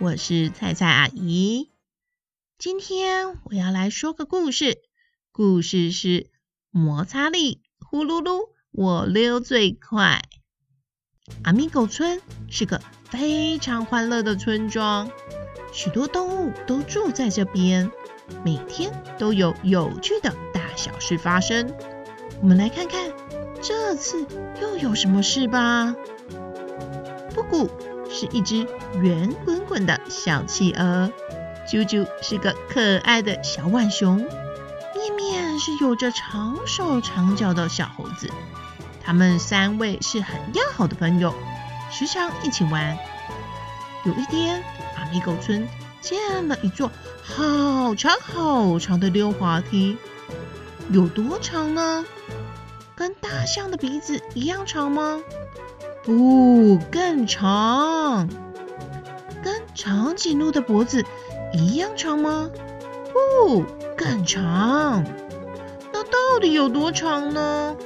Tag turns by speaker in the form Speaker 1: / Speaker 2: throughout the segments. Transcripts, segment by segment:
Speaker 1: 我是菜菜阿姨。今天我要来说个故事，故事是摩擦力，呼噜噜，我溜最快。阿咪狗村是个非常欢乐的村庄，许多动物都住在这边，每天都有有趣的大小事发生。我们来看看这次又有什么事吧。布谷是一只圆滚滚的小企鹅，啾啾是个可爱的小浣熊，面面是有着长手长脚的小猴子。他们三位是很要好的朋友，时常一起玩。有一天，阿咪狗村建了一座好长好长的溜滑梯，有多长呢？跟大象的鼻子一样长吗？不，更长，跟长颈鹿的脖子一样长吗？不，更长。那到底有多长呢？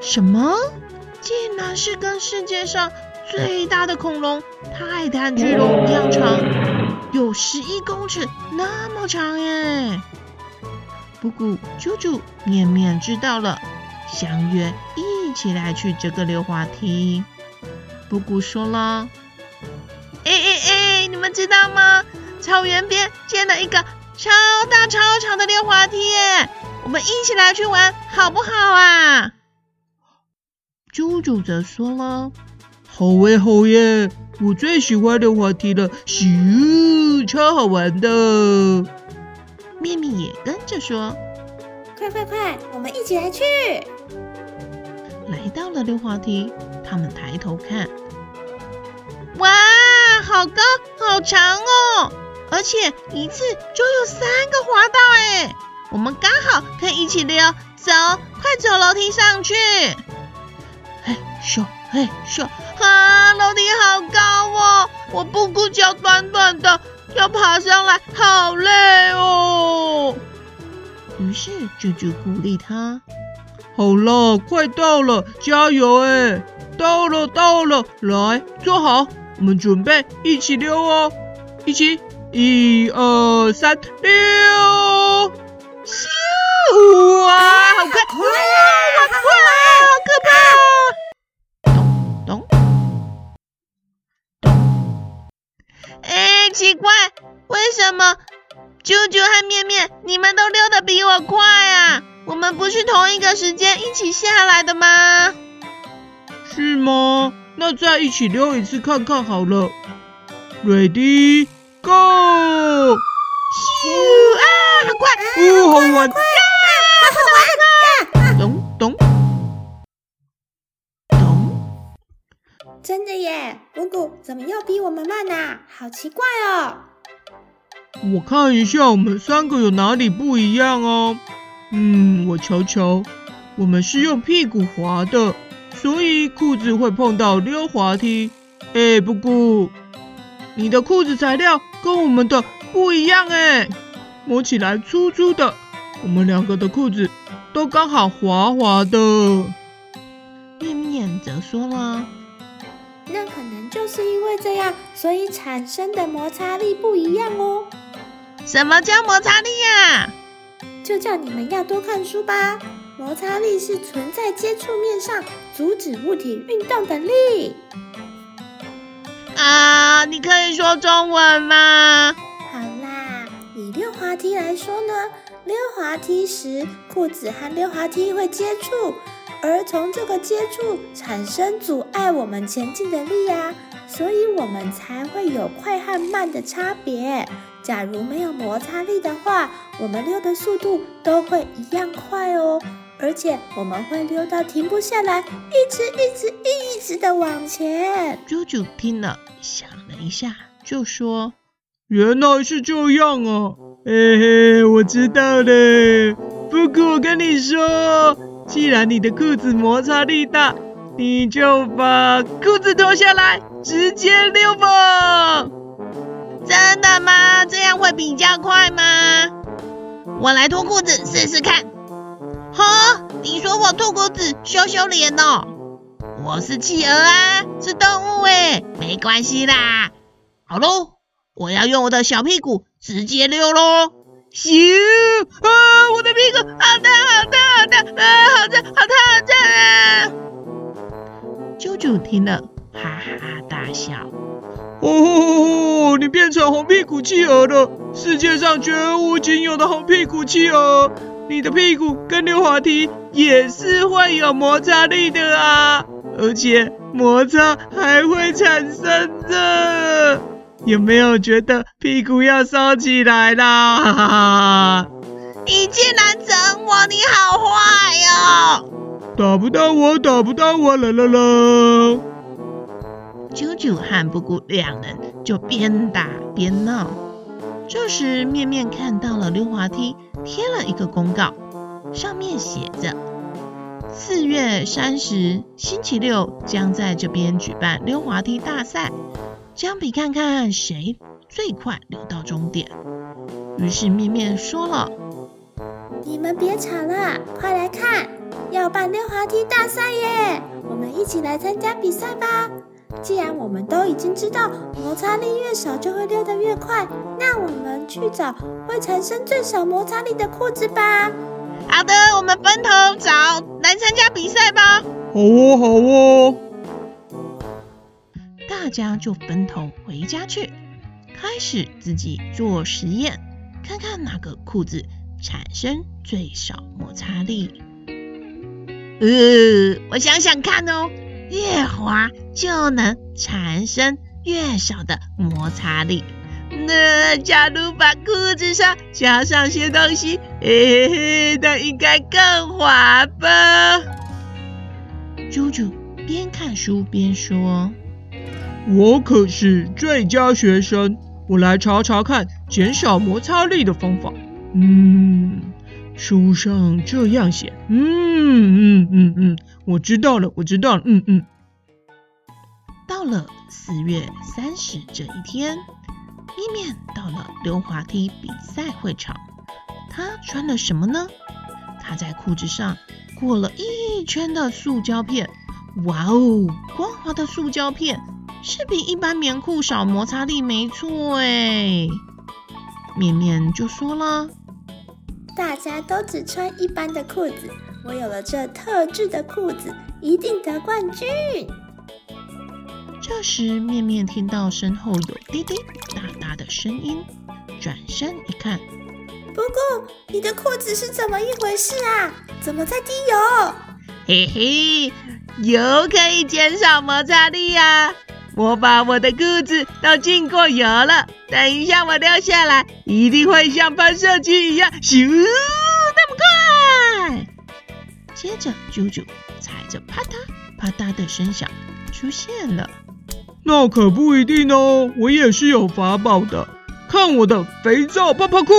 Speaker 1: 什么？竟然是跟世界上最大的恐龙泰坦巨龙一样长，有十一公尺那么长耶！布谷、啾啾、面面知道了，相约一。一起来去这个溜滑梯。布谷说了：“哎哎哎，你们知道吗？草原边建了一个超大超长的溜滑梯耶！我们一起来去玩好不好啊？”啾啾则说了：“
Speaker 2: 好耶好耶，我最喜欢溜滑梯了，咻，超好玩的。”
Speaker 1: 面面也跟着说：“
Speaker 3: 快快快，我们一起来去！”
Speaker 1: 来到了溜滑梯，他们抬头看，哇，好高，好长哦！而且一次就有三个滑道哎，我们刚好可以一起溜，走，快走楼梯上去！嘿咻，嘿咻，啊，楼梯好高哦，我布谷脚短短的，要爬上来好累哦。于是啾啾鼓励他。
Speaker 2: 好了，快到了，加油哎！到了，到了，来，坐好，我们准备一起溜哦，一起，一二三，溜！
Speaker 1: 咻！哇，好快，好快啊，好快啊，好可怕！咚咚咚！哎，奇怪，为什么啾啾和面面你们都溜得比我快啊？我们不是同一个时间一起下来的吗？
Speaker 2: 是吗？那再一起溜一次看看好了。Ready, go！咻
Speaker 1: 啊，很快，
Speaker 2: 哦，好玩，
Speaker 1: 啊，好玩啊！咚咚咚！
Speaker 3: 真的耶，布谷怎么又比我们慢啊？好奇怪哦。
Speaker 2: 我看一下，我们三个有哪里不一样哦。嗯，我瞧瞧，我们是用屁股滑的，所以裤子会碰到溜滑梯。哎，布谷，你的裤子材料跟我们的不一样哎，摸起来粗粗的。我们两个的裤子都刚好滑滑的。
Speaker 1: 面面则说了，
Speaker 3: 那可能就是因为这样，所以产生的摩擦力不一样哦。
Speaker 1: 什么叫摩擦力呀？
Speaker 3: 就叫你们要多看书吧。摩擦力是存在接触面上，阻止物体运动的力。
Speaker 1: 啊，你可以说中文吗？
Speaker 3: 好啦，以溜滑梯来说呢，溜滑梯时裤子和溜滑梯会接触，而从这个接触产生阻碍我们前进的力啊，所以我们才会有快和慢的差别。假如没有摩擦力的话，我们溜的速度都会一样快哦，而且我们会溜到停不下来，一直一直一直的往前。
Speaker 1: 啾啾听了，想了一下，就说：“
Speaker 2: 原来是这样啊！嘿嘿，我知道了。不过我跟你说，既然你的裤子摩擦力大，你就把裤子脱下来，直接溜吧。
Speaker 1: 会比较快吗？我来脱裤子试试看。哈，你说我脱裤子羞羞脸哦？我是企鹅啊，是动物哎，没关系啦。好喽，我要用我的小屁股直接溜喽。咻！啊，我的屁股好烫好烫好烫啊，好烫好烫好烫啊！啾啾听了哈哈大笑。
Speaker 2: 哦，你变成红屁股企鹅了，世界上绝无仅有的红屁股企鹅。你的屁股跟溜滑梯也是会有摩擦力的啊，而且摩擦还会产生的。有没有觉得屁股要烧起来啦？哈哈哈！
Speaker 1: 你竟然整我，你好坏哦！
Speaker 2: 打不到我，打不到我，啦啦啦！
Speaker 1: 啾啾和布谷两人就边打边闹。这时，面面看到了溜滑梯贴了一个公告，上面写着：四月三十星期六将在这边举办溜滑梯大赛，将比看看谁最快溜到终点。于是面面说了：“
Speaker 3: 你们别吵了，快来看，要办溜滑梯大赛耶！我们一起来参加比赛吧。”既然我们都已经知道摩擦力越少就会溜得越快，那我们去找会产生最少摩擦力的裤子吧。
Speaker 1: 好的，我们分头找来参加比赛吧。
Speaker 2: 好哦，好哦。
Speaker 1: 大家就分头回家去，开始自己做实验，看看哪个裤子产生最少摩擦力。呃，我想想看哦。越滑就能产生越少的摩擦力。那假如把裤子上加上些东西，嘿嘿嘿，那应该更滑吧？啾啾边看书边说：“
Speaker 2: 我可是最佳学生，我来查查看减少摩擦力的方法。”嗯，书上这样写。嗯嗯嗯嗯。我知道了，我知道了，嗯嗯。
Speaker 1: 到了四月三十这一天，面面到了溜滑梯比赛会场。他穿了什么呢？他在裤子上裹了一圈的塑胶片。哇哦，光滑的塑胶片是比一般棉裤少摩擦力，没错哎。面面就说了：“
Speaker 3: 大家都只穿一般的裤子。”我有了这特制的裤子，一定得冠军。
Speaker 1: 这时，面面听到身后有滴滴答答的声音，转身一看，
Speaker 3: 不过，你的裤子是怎么一回事啊？怎么在滴油？
Speaker 1: 嘿嘿，油可以减少摩擦力呀！我把我的裤子都浸过油了，等一下我掉下来，一定会像喷射机一样，咻！接着，啾啾踩着啪嗒啪嗒的声响出现了。
Speaker 2: 那可不一定哦，我也是有法宝的。看我的肥皂泡泡裤！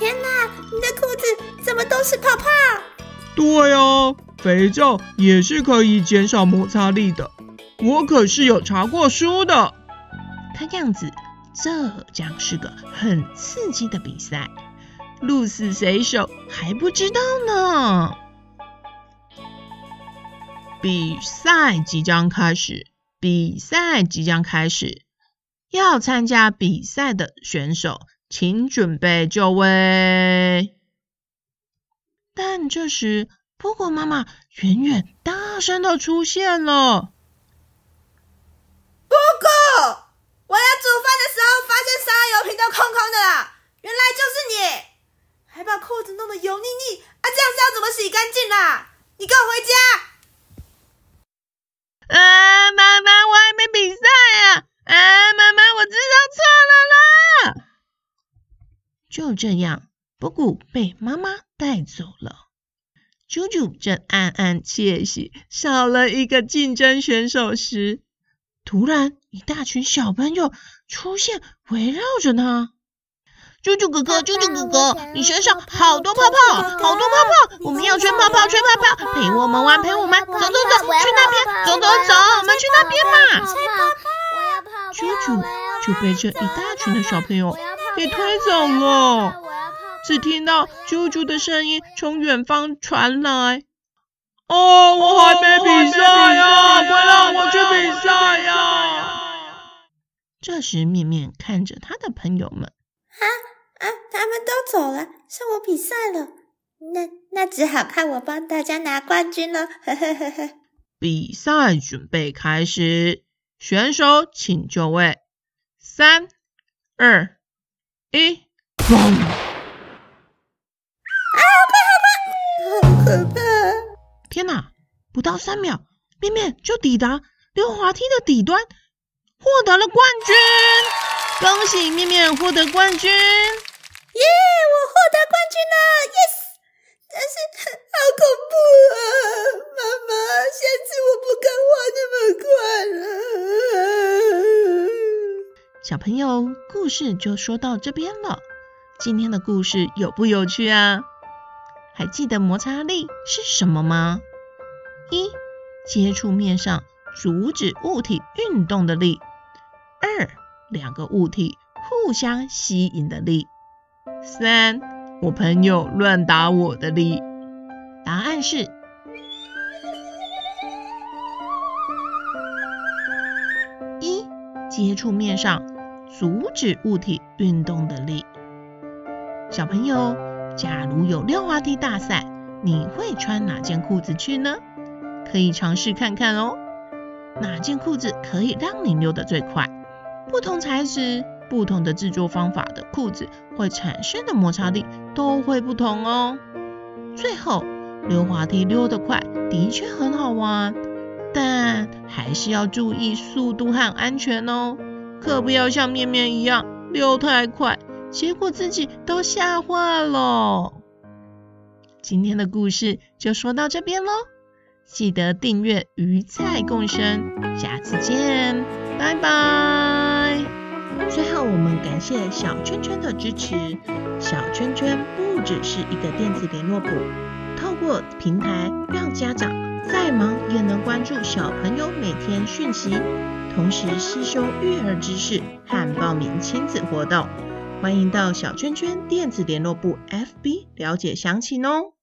Speaker 3: 天哪，你的裤子怎么都是泡泡？
Speaker 2: 对啊，肥皂也是可以减少摩擦力的。我可是有查过书的。
Speaker 1: 看样子，这将是个很刺激的比赛。鹿死谁手还不知道呢。比赛即将开始，比赛即将开始，要参加比赛的选手，请准备就位。但这时，波谷妈妈远远大声的出现了。
Speaker 4: 波谷，我要煮饭的时候，发现沙拉油瓶都空空的啦，原来就是你。还把裤子弄得油腻腻啊！这样是要怎么洗干净啦？你跟我回家！
Speaker 1: 啊，妈妈，我还没比赛啊！啊，妈妈，我知道错了啦！就这样，布谷被妈妈带走了。啾啾正暗暗窃喜，少了一个竞争选手时，突然，一大群小朋友出现，围绕着他。啾啾哥哥，啾啾哥哥，你身上好多泡泡，好多泡泡，我们要吹泡泡，吹泡泡，陪我们玩，陪我们，走走走，去那边，走走走，我们去那边嘛。啾啾就被这一大群的小朋友给推走了。只听到啾啾的声音从远方传来：“
Speaker 2: 哦，我还没比赛呀，快让我去比赛呀！”
Speaker 1: 这时，面面看着他的朋友
Speaker 3: 们。走了，剩我比赛了。那那只好看我帮大家拿冠军了。呵呵呵呵。
Speaker 1: 比赛准备开始，选手请就位。三、二、一，砰！
Speaker 3: 啊，好快，好快，好可怕！
Speaker 1: 天哪，不到三秒，面面就抵达溜滑梯的底端，获得了冠军。恭喜面面获得冠军！
Speaker 3: 耶！我获得冠军了，yes！但是好恐怖啊，妈妈，下次我不敢画那么快了。
Speaker 1: 小朋友，故事就说到这边了。今天的故事有不有趣啊？还记得摩擦力是什么吗？一、接触面上阻止物体运动的力；二、两个物体互相吸引的力。三，我朋友乱打我的力。答案是一，接触面上阻止物体运动的力。小朋友，假如有溜滑梯大赛，你会穿哪件裤子去呢？可以尝试看看哦。哪件裤子可以让你溜得最快？不同材质。不同的制作方法的裤子会产生的摩擦力都会不同哦。最后，溜滑梯溜得快的确很好玩，但还是要注意速度和安全哦，可不要像面面一样溜太快，结果自己都吓坏了。今天的故事就说到这边喽，记得订阅鱼菜共生，下次见，拜拜。最后，我们感谢小圈圈的支持。小圈圈不只是一个电子联络簿，透过平台让家长再忙也能关注小朋友每天讯息，同时吸收育儿知识和报名亲子活动。欢迎到小圈圈电子联络簿 FB 了解详情哦。